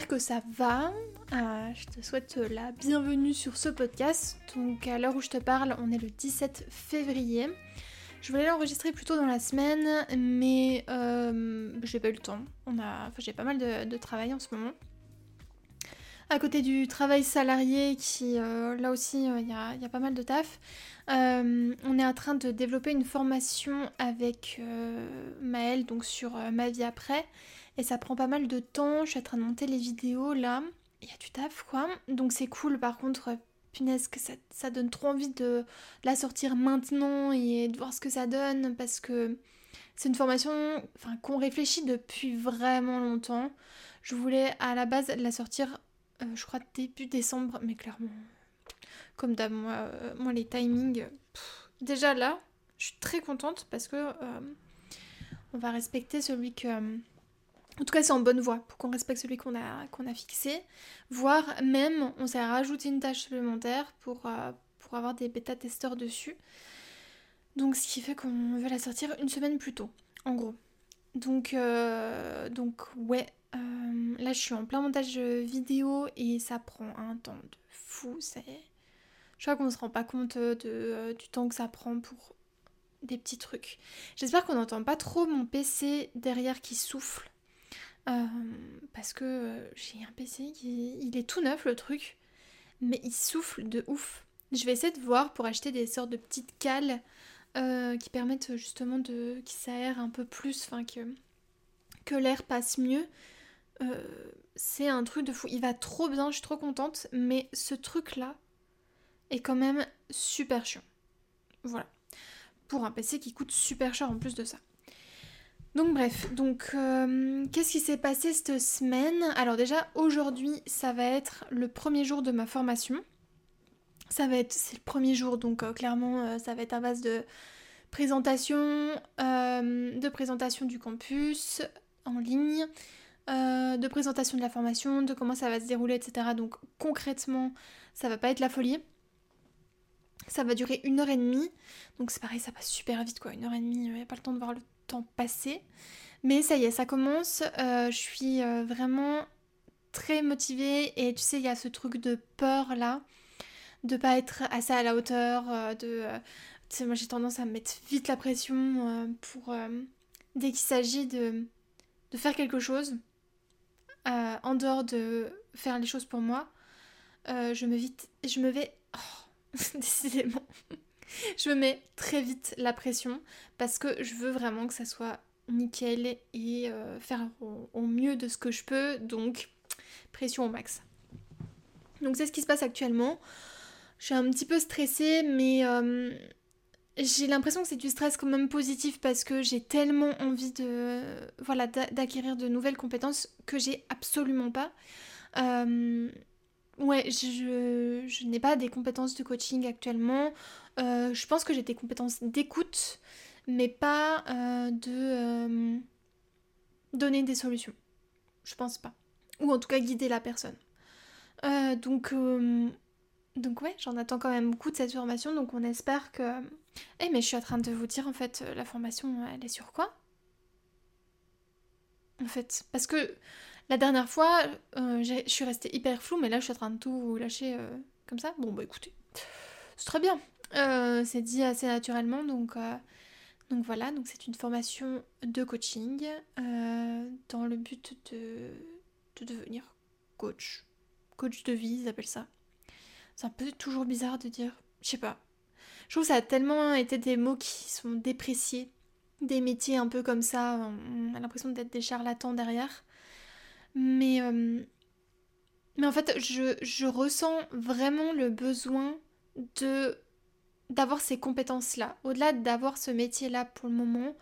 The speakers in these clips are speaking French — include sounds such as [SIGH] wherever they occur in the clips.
que ça va. Euh, je te souhaite la bienvenue sur ce podcast. Donc à l'heure où je te parle, on est le 17 février. Je voulais l'enregistrer plus tôt dans la semaine, mais euh, j'ai pas eu le temps. On a, enfin, j'ai pas mal de, travail en ce moment. À côté du travail salarié, qui euh, là aussi il y, a, y, a, pas mal de taf, on est en train de développer une formation avec Maëlle donc sur ma vie après. Et ça prend pas mal de temps. Je suis en train de monter les vidéos là. Il y a du taf quoi. Donc c'est cool. Par contre, punaise, ça, donne trop envie de la sortir maintenant et de voir ce que ça donne parce que c'est une formation qu'on réfléchit depuis vraiment longtemps. Je voulais à la base la sortir, euh, je crois, début décembre, mais clairement, comme d'hab, moi, euh, les timings. déjà là, je suis très contente parce que euh, on va respecter celui que en tout cas, c'est en bonne voie pour qu'on respecte celui qu'on a, a fixé. Voire même, on s'est rajouté une tâche supplémentaire pour, euh, pour avoir des bêta-testeurs dessus. Donc, ce qui fait qu'on veut la sortir une semaine plus tôt, en gros. Donc, euh, donc ouais, euh, là je suis en plein montage vidéo et ça prend un temps de fou. C'est... Je crois qu'on se rend pas compte de, du temps que ça prend pour des petits trucs. J'espère qu'on n'entend pas trop mon PC derrière qui souffle. Euh, parce que euh, j'ai un PC qui il est tout neuf le truc, mais il souffle de ouf. Je vais essayer de voir pour acheter des sortes de petites cales euh, qui permettent justement de qui s'aère un peu plus, enfin que que l'air passe mieux. c'est un truc de fou. Il va trop bien, je suis trop contente, mais ce truc là est quand même super chiant. Voilà. Pour un PC qui coûte super cher en plus de ça. Donc bref, donc euh, qu'est-ce qui s'est passé cette semaine? Alors déjà aujourd'hui ça va être le premier jour de ma formation. Ça va être, c'est le premier jour donc euh, clairement euh, ça va être à base de présentation, de présentation du campus en ligne, de présentation de la formation, de comment ça va se dérouler, etc. Donc concrètement ça va pas être la folie. Ça va durer une heure et demie. Donc c'est pareil, ça passe super vite quoi. Une heure et demie, il n'y a pas le temps de voir le temps passé. Mais ça y est, ça commence. Euh, je suis euh, vraiment très motivée et tu sais, il y a ce truc de peur là, de pas être assez à la hauteur, euh, de... moi j'ai tendance à me mettre vite la pression pour... dès qu'il s'agit de, de faire quelque chose, en dehors de faire les choses pour moi, je me vite... Je me vais... Oh, [LAUGHS] décidément [LAUGHS] je me mets très vite la pression parce que je veux vraiment que ça soit nickel et euh, faire au, mieux de ce que je peux. Donc, pression au max. Donc, c'est ce qui se passe actuellement. Je suis un petit peu stressée, mais euh, j'ai l'impression que c'est du stress quand même positif parce que j'ai tellement envie d'acquérir de nouvelles compétences que j'ai absolument pas. Euh, ouais, je, je n'ai pas des compétences de coaching actuellement. Euh, je pense que j'ai des compétences d'écoute, mais pas euh, de euh, donner des solutions. Je pense pas. Ou en tout cas guider la personne. donc, donc ouais, j'en attends quand même beaucoup de cette formation, donc on espère que... Eh mais je suis en train de vous dire en fait, la formation, elle est sur quoi? En fait, parce que la dernière fois, je suis restée hyper floue, mais là je suis en train de tout lâcher comme ça. Bon bah écoutez, c'est très bien. Euh, c'est dit assez naturellement, donc, euh, donc voilà, donc c'est une formation de coaching euh, dans le but de, de devenir coach. Coach de vie, ils appellent ça. C'est un peu toujours bizarre de dire, je sais pas. Je trouve que ça a tellement été des mots qui sont dépréciés, des métiers un peu comme ça, on a l'impression d'être des charlatans derrière. Mais, mais en fait, je, ressens vraiment le besoin de d'avoir ces compétences-là. Au-delà d'avoir ce métier-là pour le moment,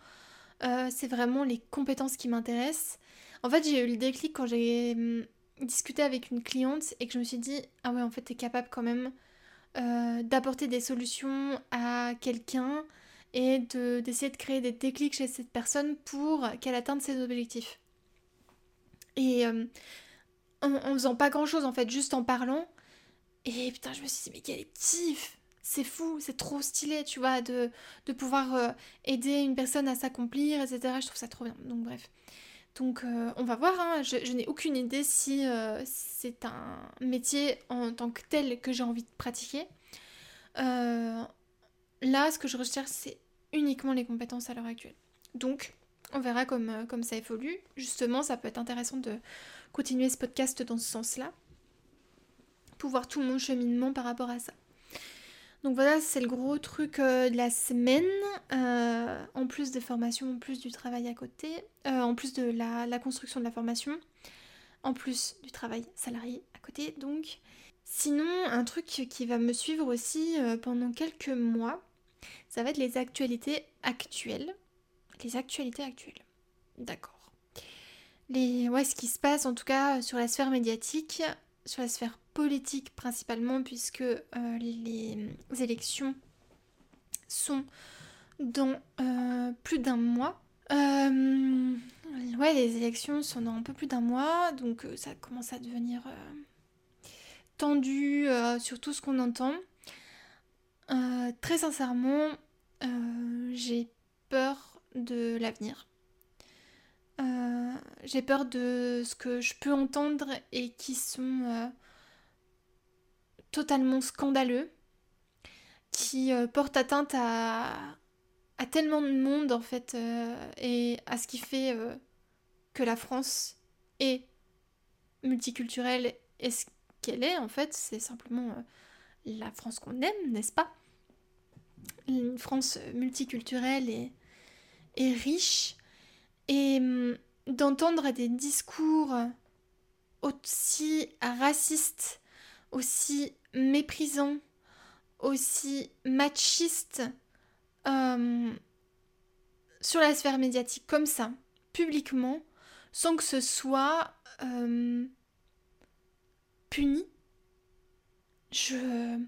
euh, c'est vraiment les compétences qui m'intéressent. En fait, j'ai eu le déclic quand j'ai hum, discuté avec une cliente et que je me suis dit, ah ouais, en fait, t'es capable quand même euh, d'apporter des solutions à quelqu'un et d'essayer de, créer des déclics chez cette personne pour qu'elle atteigne ses objectifs. Et hum, en, faisant pas grand-chose, en fait, juste en parlant. Et putain, je me suis dit, mais quel kiff c'est fou, c'est trop stylé, tu vois, de, pouvoir euh, aider une personne à s'accomplir, etc. Je trouve ça trop bien. Donc bref. Donc on va voir, hein. je, n'ai aucune idée si c'est un métier en tant que tel que j'ai envie de pratiquer. là, ce que je recherche, c'est uniquement les compétences à l'heure actuelle. Donc, on verra comme, comme ça évolue. Justement, ça peut être intéressant de continuer ce podcast dans ce sens-là pour voir tout mon cheminement par rapport à ça. Donc voilà, c'est le gros truc euh, de la semaine. Euh, en plus des formations, en plus du travail à côté, euh, en plus de la, construction de la formation, en plus du travail salarié à côté. Donc, sinon, un truc qui va me suivre aussi pendant quelques mois, ça va être les actualités actuelles. Les actualités actuelles. D'accord. Les, ouais, ce qui se passe en tout cas sur la sphère médiatique, sur la sphère politique principalement, puisque euh, les élections sont dans euh, plus d'un mois. Euh, ouais, les élections sont dans un peu plus d'un mois, donc ça commence à devenir tendu sur tout ce qu'on entend. très sincèrement, j'ai peur de l'avenir. j'ai peur de ce que je peux entendre et qui sont totalement scandaleux, qui euh, porte atteinte à, tellement de monde en fait, euh, et à ce qui fait euh, que la France est multiculturelle et ce qu'elle est en fait, c'est simplement la France qu'on aime, n'est-ce pas? Une France multiculturelle et, et riche, et hum, d'entendre des discours aussi racistes, aussi méprisant, aussi machiste euh, sur la sphère médiatique comme ça, publiquement, sans que ce soit euh, puni, je,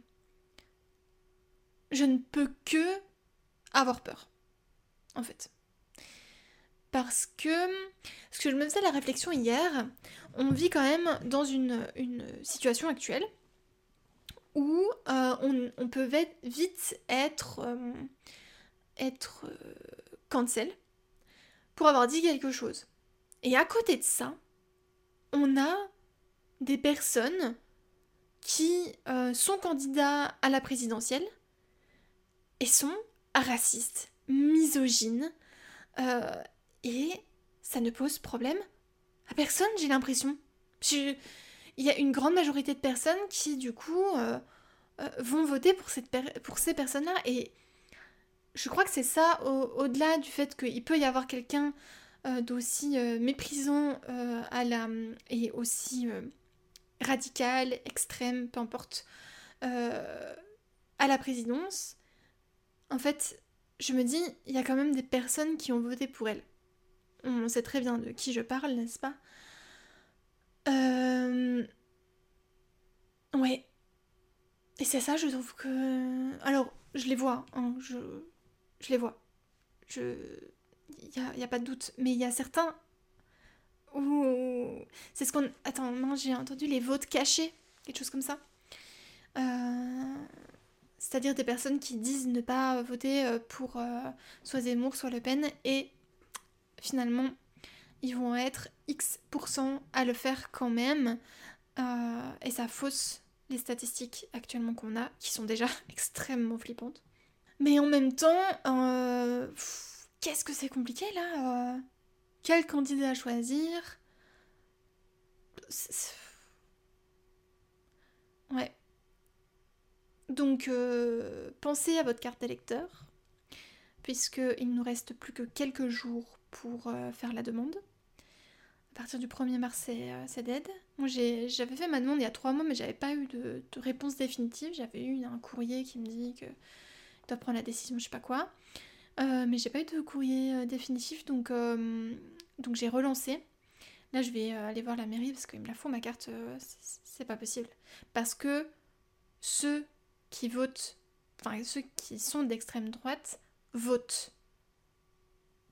je ne peux que avoir peur, en fait. Parce que, parce que je me faisais la réflexion hier, on vit quand même dans une, situation actuelle où euh, on, peut vite être, euh, être euh, cancel pour avoir dit quelque chose. Et à côté de ça, on a des personnes qui sont candidats à la présidentielle et sont racistes, misogynes, et ça ne pose problème à personne, j'ai l'impression il y a une grande majorité de personnes qui, du coup, euh, euh, vont voter pour, ces personnes-là. Et je crois que c'est ça, au-delà du fait qu'il peut y avoir quelqu'un euh, d'aussi méprisant et aussi radical, extrême, peu importe, à la présidence. En fait, je me dis, il y a quand même des personnes qui ont voté pour elle. On sait très bien de qui je parle, n'est-ce pas? Euh... Ouais. Et c'est ça, je trouve que... Alors, je les vois, hein, je... je les vois. Je... A, a, pas de doute. Mais il y a certains où... C'est ce qu'on... Attends, non, j'ai entendu les votes cachés, quelque chose comme ça. Euh... C'est-à-dire des personnes qui disent ne pas voter euh, pour euh, soit Zemmour, soit Le Pen, et finalement ils vont être X% à le faire quand même. Euh, et ça fausse les statistiques actuellement qu'on a, qui sont déjà [LAUGHS] extrêmement flippantes. Mais en même temps, euh, qu'est-ce que c'est compliqué là euh, Quel candidat choisir? Ouais. Donc, pensez à votre carte d'électeur, puisqu'il nous reste plus que quelques jours pour faire la demande. À partir du 1er mars, c'est euh, dead. Moi, j'avais fait ma demande il y a trois mois, mais j'avais pas eu de, réponse définitive. J'avais eu un courrier qui me dit que doit prendre la décision, je sais pas quoi. Euh, mais j'ai pas eu de courrier euh, définitif, donc, donc j'ai relancé. Là, je vais aller voir la mairie parce qu'il me la faut ma carte, c'est pas possible. Parce que ceux qui votent, enfin ceux qui sont d'extrême droite, votent.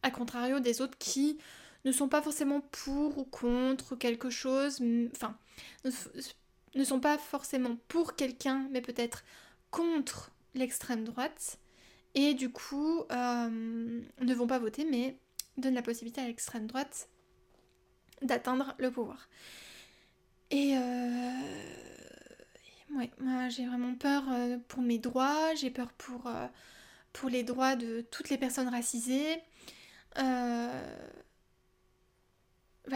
A contrario des autres qui ne sont pas forcément pour ou contre quelque chose, enfin, ne, sont pas forcément pour quelqu'un, mais peut-être contre l'extrême droite, et du coup euh, ne vont pas voter, mais donnent la possibilité à l'extrême droite d'atteindre le pouvoir. Et euh, ouais, moi j'ai vraiment peur euh, pour mes droits, j'ai peur euh, pour les droits de toutes les personnes racisées. Bah,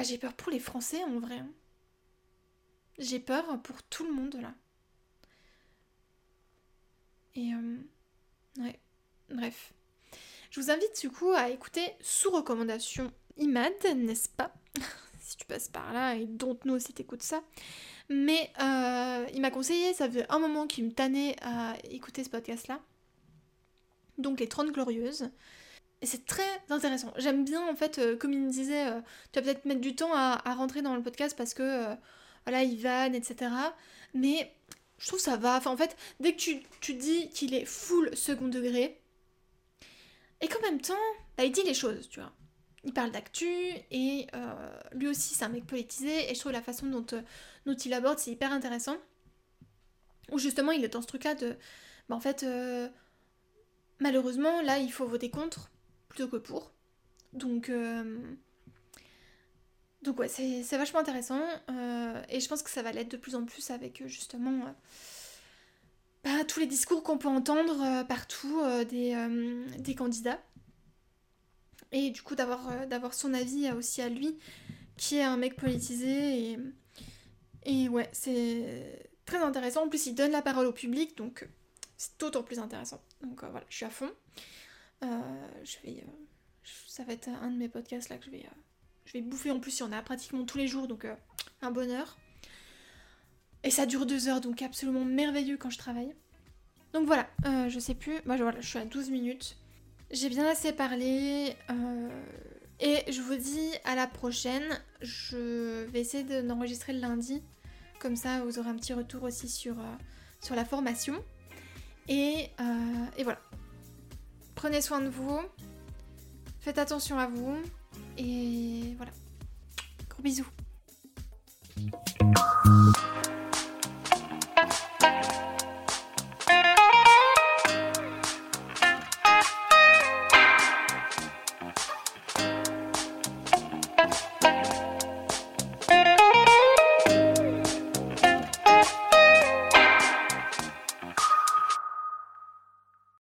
j'ai peur pour les Français en vrai. J'ai peur pour tout le monde là. Et ouais, bref. Je vous invite du coup à écouter sous recommandation IMAD, n'est-ce pas? [LAUGHS] Si tu passes par là et don't know si t'écoutes ça. Mais euh, il m'a conseillé, ça faisait un moment qu'il me tannait à écouter ce podcast-là. Donc les 30 glorieuses. Et c'est très intéressant. J'aime bien en fait, euh, comme il me disait, euh, tu vas peut-être mettre du temps à, rentrer dans le podcast parce que voilà, il vanne, etc. Mais je trouve ça va. Enfin en fait, dès que tu, tu dis qu'il est full second degré, et qu'en même temps, bah, il dit les choses, tu vois. Il parle d'actu et euh, lui aussi c'est un mec politisé et je trouve la façon dont, euh, dont il aborde c'est hyper intéressant. Ou justement il est dans ce truc là de... Bah en fait, euh, malheureusement là il faut voter contre que pour. Donc... Donc ouais, c'est vachement intéressant et je pense que ça va l'être de plus en plus avec justement bah, tous les discours qu'on peut entendre euh, partout euh, des, euh, des, candidats. Et du coup d'avoir d'avoir son avis aussi à lui, qui est un mec politisé. Et, et ouais, c'est très intéressant. En plus, il donne la parole au public, donc c'est d'autant plus intéressant. Donc voilà, je suis à fond. Je vais, ça va être un de mes podcasts là que je vais, je vais bouffer. En plus, il y en a pratiquement tous les jours, donc un bonheur. Et ça dure deux heures, donc absolument merveilleux quand je travaille. Donc voilà, euh, je sais plus. Moi, je suis à 12 minutes. J'ai bien assez parlé. Euh, et je vous dis à la prochaine. Je vais essayer d'enregistrer le lundi. Comme ça, vous aurez un petit retour aussi sur, euh, la formation. Et voilà. Prenez soin de vous. Faites attention à vous. Et voilà. Gros bisous.